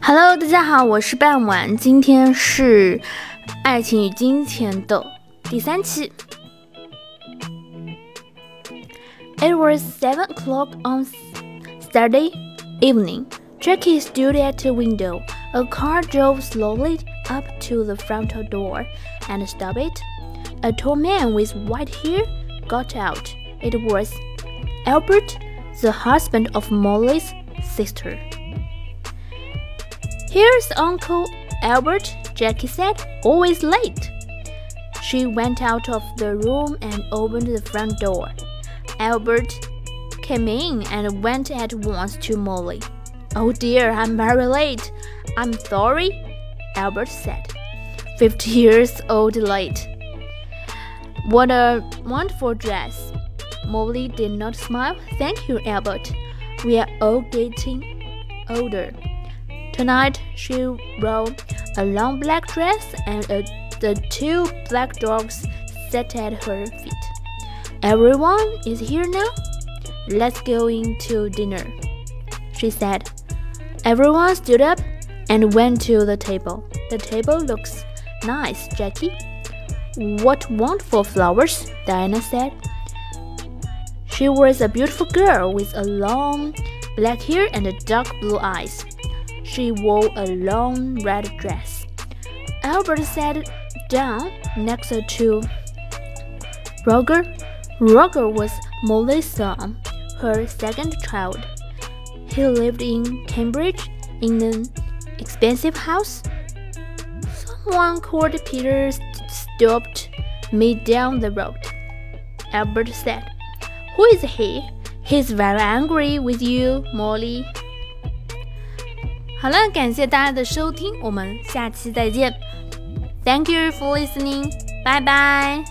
Hello，大家好，我是半晚，今天是《爱情与金钱》的第三期。It was seven o'clock on Saturday evening. Jackie stood at the window. A car drove slowly up to the front door and stopped it. A tall man with white hair got out. It was Albert, the husband of Molly's sister. Here's Uncle Albert, Jackie said, always late. She went out of the room and opened the front door. Albert came in and went at once to Molly. Oh dear, I'm very late. I'm sorry, Albert said. Fifty years old late. What a wonderful dress. Molly did not smile. Thank you, Albert. We are all getting older. Tonight she wore a long black dress and a, the two black dogs sat at her feet. Everyone is here now? Let's go in to dinner, she said. Everyone stood up and went to the table. The table looks nice, Jackie. What wonderful flowers, Diana said. She was a beautiful girl with a long black hair and dark blue eyes. She wore a long red dress. Albert sat down next to Roger. Roger was Molly's son, her second child. He lived in Cambridge in an expensive house. Someone called Peter stopped me down the road. Albert said, Who is he? He's very angry with you, Molly. 好了，感谢大家的收听，我们下期再见。Thank you for listening. Bye bye.